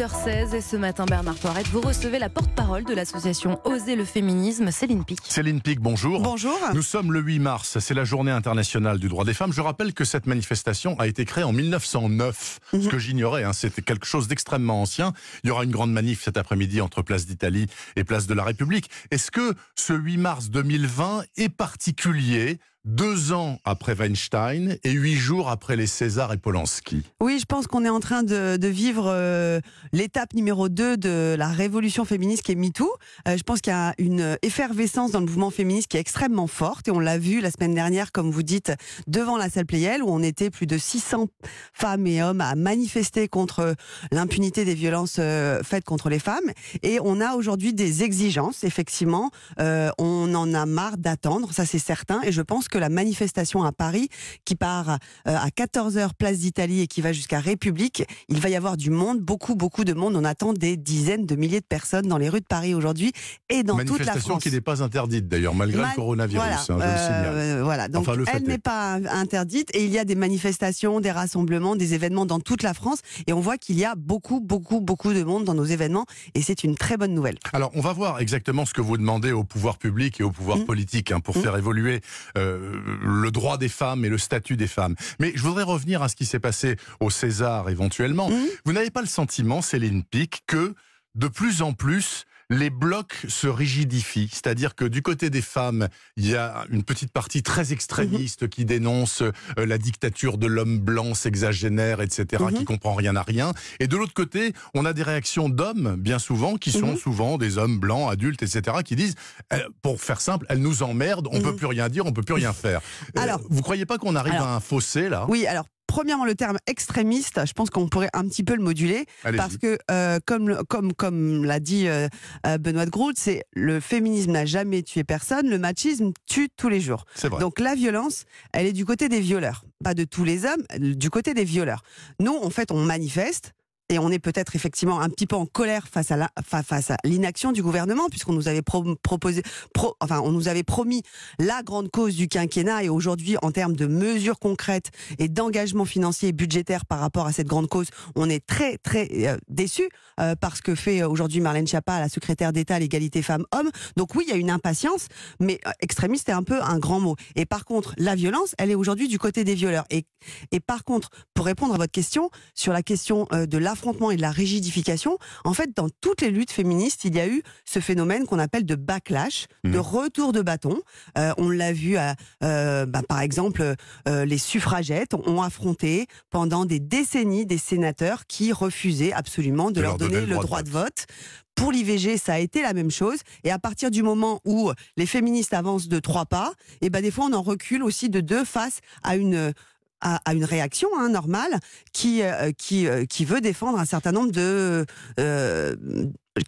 8h16 et ce matin, Bernard Poirette, vous recevez la porte-parole de l'association Oser le féminisme, Céline Pic. Céline Pic, bonjour. Bonjour. Nous sommes le 8 mars, c'est la journée internationale du droit des femmes. Je rappelle que cette manifestation a été créée en 1909, ce Mhm. que j'ignorais, hein, c'était quelque chose d'extrêmement ancien. Il y aura une grande manif cet après-midi entre Place d'Italie et Place de la République. Est-ce que ce 8 mars 2020 est particulier deux ans après Weinstein et huit jours après les Césars et Polanski Oui, je pense qu'on est en train de, vivre euh, l'étape numéro 2 de la révolution féministe qui est MeToo. Euh, je pense qu'il y a une effervescence dans le mouvement féministe qui est extrêmement forte et on l'a vu la semaine dernière, comme vous dites, devant la salle Playel où on était plus de 600 femmes et hommes à manifester contre l'impunité des violences euh, faites contre les femmes. Et on a aujourd'hui des exigences, effectivement. Euh, on en a marre d'attendre, ça c'est certain. Et je pense que la manifestation à Paris, qui part euh, à 14h place d'Italie et qui va jusqu'à République, il va y avoir du monde, beaucoup, beaucoup de monde. On attend des dizaines de milliers de personnes dans les rues de Paris aujourd'hui et dans toute la Manifestation France. qui n'est pas interdite d'ailleurs, malgré Man- le coronavirus, voilà, hein, je le signale. euh, voilà. Donc Enfin, le fait elle est. n'est pas interdite et il y a des manifestations, des rassemblements, des événements dans toute la France et on voit qu'il y a beaucoup, beaucoup, beaucoup de monde dans nos événements et c'est une très bonne nouvelle. Alors, on va voir exactement ce que vous demandez au pouvoir public et au pouvoir Mm. politique hein, pour Mm. faire évoluer euh, le droit des femmes et le statut des femmes. Mais je voudrais revenir à ce qui s'est passé au César éventuellement. Mm. Vous n'avez pas le sentiment, Céline Pic, que de plus en plus les blocs se rigidifient, c'est-à-dire que du côté des femmes, il y a une petite partie très extrémiste qui dénonce euh, la dictature de l'homme blanc sexagénaire, etc., Mhm. qui comprend rien à rien. Et de l'autre côté, on a des réactions d'hommes, bien souvent, qui sont Mhm. souvent des hommes blancs, adultes, etc., qui disent, euh, pour faire simple, elles nous emmerdent, on Mhm. peut plus rien dire, on peut plus rien faire. Euh, Alors- vous croyez pas qu'on arrive Alors- à un fossé là? Oui, alors premièrement le terme extrémiste, je pense qu'on pourrait un petit peu le moduler parce que euh, comme comme comme l'a dit euh, euh, Benoît de Groot, c'est le féminisme n'a jamais tué personne, le machisme tue tous les jours. Donc la violence, elle est du côté des violeurs, pas de tous les hommes, du côté des violeurs. Nous, en fait, on manifeste. Et on est peut-être effectivement un petit peu en colère face à la, fa- face à l'inaction du gouvernement, puisqu'on nous avait pro- proposé, pro- enfin, on nous avait promis la grande cause du quinquennat. Et aujourd'hui, en termes de mesures concrètes et d'engagement financier et budgétaire par rapport à cette grande cause, on est très très euh, déçus euh, par ce que fait euh, aujourd'hui Marlène Schiappa, la secrétaire d'État à l'égalité femmes-hommes. Donc oui, il y a une impatience, mais extrémiste est un peu un grand mot. Et par contre, la violence, elle est aujourd'hui du côté des violeurs. Et, et par contre, pour répondre à votre question sur la question de l'affrontement et de la rigidification, en fait, dans toutes les luttes féministes, il y a eu ce phénomène qu'on appelle de backlash, de retour de bâton. Euh, on l'a vu, à, euh, bah, par exemple, euh, les suffragettes ont affronté pendant des décennies des sénateurs qui refusaient absolument de, leur donner, le droit, de vote. Pour l'IVG, ça a été la même chose. Et à partir du moment où les féministes avancent de trois pas, et ben des fois on en recule aussi de deux face à une à, à une réaction hein, normale qui euh, qui euh, qui veut défendre un certain nombre de euh,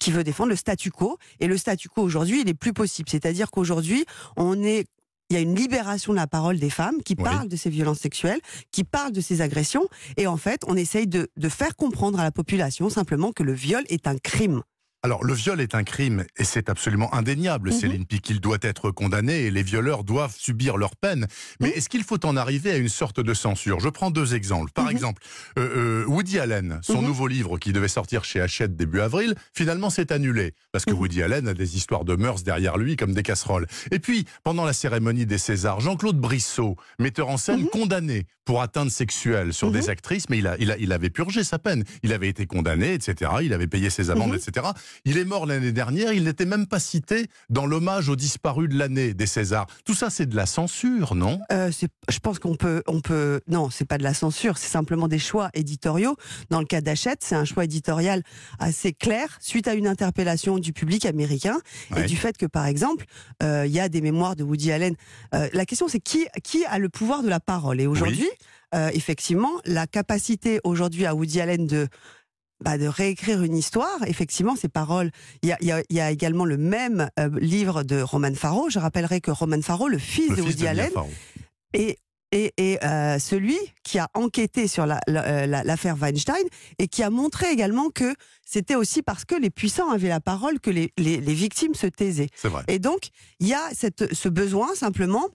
qui veut défendre le statu quo. Et le statu quo aujourd'hui, il est plus possible. C'est-à-dire qu'aujourd'hui, on est il y a une libération de la parole des femmes qui Oui. parlent de ces violences sexuelles, qui parlent de ces agressions, et en fait, on essaye de, de faire comprendre à la population simplement que le viol est un crime. Alors, le viol est un crime et c'est absolument indéniable, Mhm. Céline Pic. Il doit être condamné et les violeurs doivent subir leur peine. Mais Mhm. est-ce qu'il faut en arriver à une sorte de censure? Je prends deux exemples. Par Mhm. exemple, euh, euh, Woody Allen, son Mhm. nouveau livre qui devait sortir chez Hachette début avril, finalement s'est annulé parce que. Woody Allen a des histoires de mœurs derrière lui comme des casseroles. Et puis, pendant la cérémonie des Césars, Jean-Claude Brissot, metteur en scène condamné pour atteinte sexuelle sur des actrices, mais il, a, il, a, il avait purgé sa peine. Il avait été condamné, etc. Il avait payé ses amendes, etc. Il est mort l'année dernière, il n'était même pas cité dans l'hommage aux disparus de l'année des Césars. Tout ça, c'est de la censure, non? Euh, je pense qu'on peut, on peut. Non, c'est pas de la censure, c'est simplement des choix éditoriaux. Dans le cas d'Achette, c'est un choix éditorial assez clair suite à une interpellation du public américain Ouais. et du fait que, par exemple, euh, il y a des mémoires de Woody Allen. Euh, la question, c'est qui, qui a le pouvoir de la parole? Et aujourd'hui, euh, effectivement, la capacité aujourd'hui à Woody Allen de bah, de réécrire une histoire, effectivement, ces paroles. Il y a, il y a- il y a également le même euh, livre de Roman Farrow. Je rappellerai que Roman Farrow, le fils Le de Woody Allen, Farrow. et, et, euh, celui qui a enquêté sur la- la- euh, la- l'affaire Weinstein et qui a montré également que c'était aussi parce que les puissants avaient la parole que les, les, les victimes se taisaient. Et donc, il y a cette, ce besoin simplement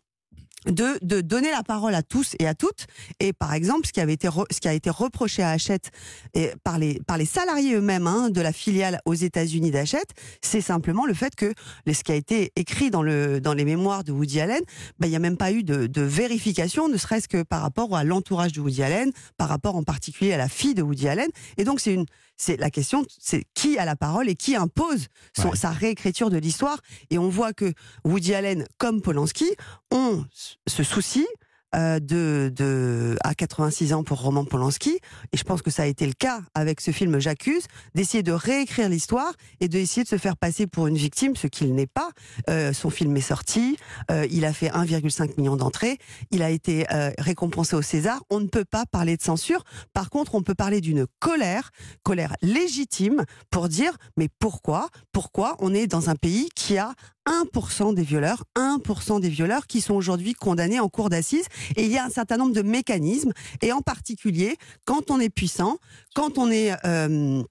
de, de donner la parole à tous et à toutes. Et par exemple, ce qui avait été re- ce qui a été reproché à Hachette et par les par les salariés eux-mêmes hein, de la filiale aux États-Unis d'Hachette, c'est simplement le fait que ce qui a été écrit dans le dans les mémoires de Woody Allen, bah, il n'y a même pas eu de, de vérification, ne serait-ce que par rapport à l'entourage de Woody Allen, par rapport en particulier à la fille de Woody Allen. Et donc c'est une c'est la question, c'est qui a la parole et qui impose son- Ouais. sa réécriture de l'histoire. Et on voit que Woody Allen, comme Polanski, ont ce souci euh, de, de à 86 ans pour Roman Polanski, et je pense que ça a été le cas avec ce film J'accuse, d'essayer de réécrire l'histoire et d'essayer de se faire passer pour une victime, ce qu'il n'est pas. Euh, son film est sorti, euh, il a fait 1,5 million d'entrées, il a été récompensé au César. On ne peut pas parler de censure. Par contre, on peut parler d'une colère, colère légitime, pour dire mais pourquoi, pourquoi on est dans un pays qui a 1% des violeurs, 1% des violeurs qui sont aujourd'hui condamnés en cour d'assises. Et il y a un certain nombre de mécanismes, et en particulier, quand on est puissant, quand on est... euh,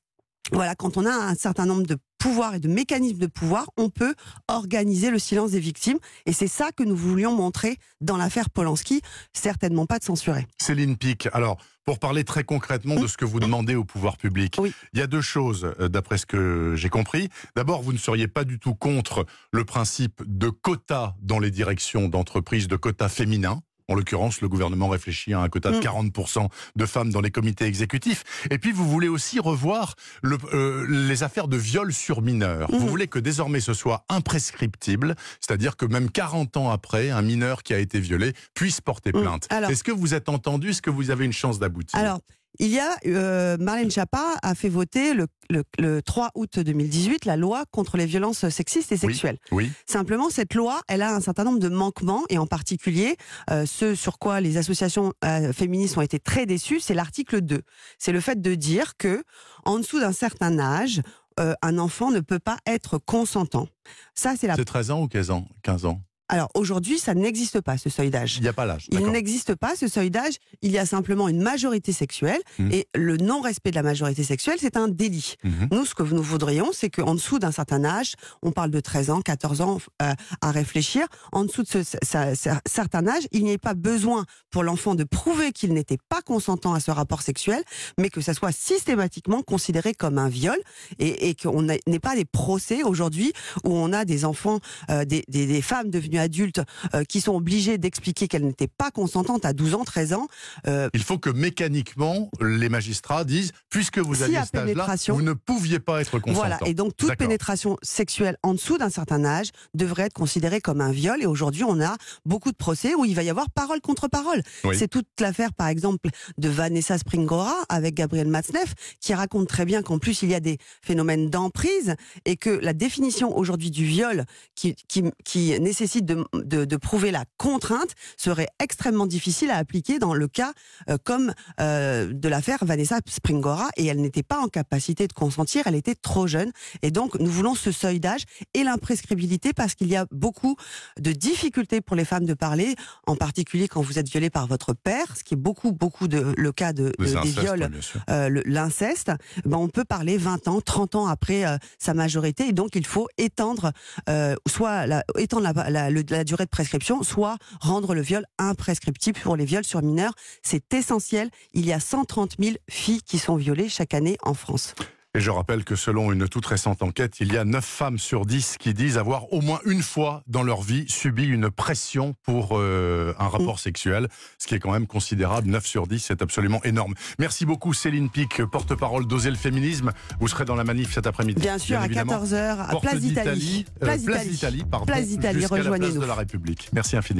voilà, quand on a un certain nombre de pouvoirs et de mécanismes de pouvoir, on peut organiser le silence des victimes. Et c'est ça que nous voulions montrer dans l'affaire Polanski, certainement pas de censurer. Céline Pic, alors, pour parler très concrètement de ce que vous demandez au pouvoir public, Oui. il y a deux choses, euh, d'après ce que j'ai compris. D'abord, vous ne seriez pas du tout contre le principe de quotas dans les directions d'entreprises, de quotas féminins. En l'occurrence, le gouvernement réfléchit à un quota de Mm. 40% de femmes dans les comités exécutifs. Et puis, vous voulez aussi revoir le- euh, les affaires de viol sur mineurs. Vous Mhm. voulez que désormais ce soit imprescriptible, c'est-à-dire que même 40 ans après, un mineur qui a été violé puisse porter Mm. plainte. Est-ce que vous êtes entendu? Est-ce que vous avez une chance d'aboutir? Alors, il y a euh, Marlène Schiappa a fait voter le, le, le 3 août 2018 la loi contre les violences sexistes et sexuelles. Oui. Simplement, cette loi, elle a un certain nombre de manquements et en particulier, euh, ce sur quoi les associations euh, féministes ont été très déçues, c'est l'article 2. C'est le fait de dire que en dessous d'un certain âge, euh, un enfant ne peut pas être consentant. Ça, c'est la. C'est 13 ans ou 15 ans? 15 ans Alors aujourd'hui, ça n'existe pas ce seuil d'âge. Il n'y a pas l'âge. Il n'existe pas ce seuil d'âge. Il y a simplement une majorité sexuelle Mhm. et le non-respect de la majorité sexuelle, c'est un délit. Mhm. Nous, ce que nous voudrions, c'est qu'en dessous d'un certain âge, on parle de 13 ans, 14 ans euh, à réfléchir, en dessous de ce, ce- ce- ce certain âge, il n'y ait pas besoin pour l'enfant de prouver qu'il n'était pas consentant à ce rapport sexuel, mais que ça soit systématiquement considéré comme un viol et, et qu'on n'ait n'ait pas des procès aujourd'hui où on a des enfants, euh, des, des- des femmes devenues adultes euh, qui sont obligées d'expliquer qu'elles n'étaient pas consentantes à 12 ans, 13 ans. Euh, Il faut que mécaniquement, les magistrats disent, puisque vous S'il y aviez cet âge-là, vous ne pouviez pas être consentant. Voilà, et donc toute pénétration sexuelle en dessous d'un certain âge devrait être considérée comme un viol. Et aujourd'hui, on a beaucoup de procès où il va y avoir parole contre parole. Oui. C'est toute l'affaire, par exemple, de Vanessa Springora avec Gabriel Matzneff, qui raconte très bien qu'en plus, il y a des phénomènes d'emprise et que la définition aujourd'hui du viol qui, qui, qui nécessite de, de, de prouver la contrainte serait extrêmement difficile à appliquer dans le cas euh, comme euh, de l'affaire Vanessa Springora et elle n'était pas en capacité de consentir, elle était trop jeune. Et donc nous voulons ce seuil d'âge et l'imprescriptibilité parce qu'il y a beaucoup de difficultés pour les femmes de parler, en particulier quand vous êtes violé par votre père, ce qui est beaucoup beaucoup de le cas de, Des de- des viols euh, l'inceste, ben on peut parler 20 ans, 30 ans après sa majorité, et donc il faut étendre soit la, étendre la, la- la durée de prescription, soit rendre le viol imprescriptible pour les viols sur mineurs. C'est essentiel. Il y a 130 000 filles qui sont violées chaque année en France. Et je rappelle que selon une toute récente enquête, il y a 9 femmes sur 10 qui disent avoir au moins une fois dans leur vie subi une pression pour euh, un rapport sexuel, ce qui est quand même considérable. 9 sur 10, c'est absolument énorme. Merci beaucoup Céline Pic, porte-parole d'Oser le féminisme. Vous serez dans la manif cet après-midi. Bien sûr, à évidemment. 14h, à Place d'Italie. euh, Place d'Italie. pardon, Place d'Italie, rejoignez-nous. de la République. Merci infiniment.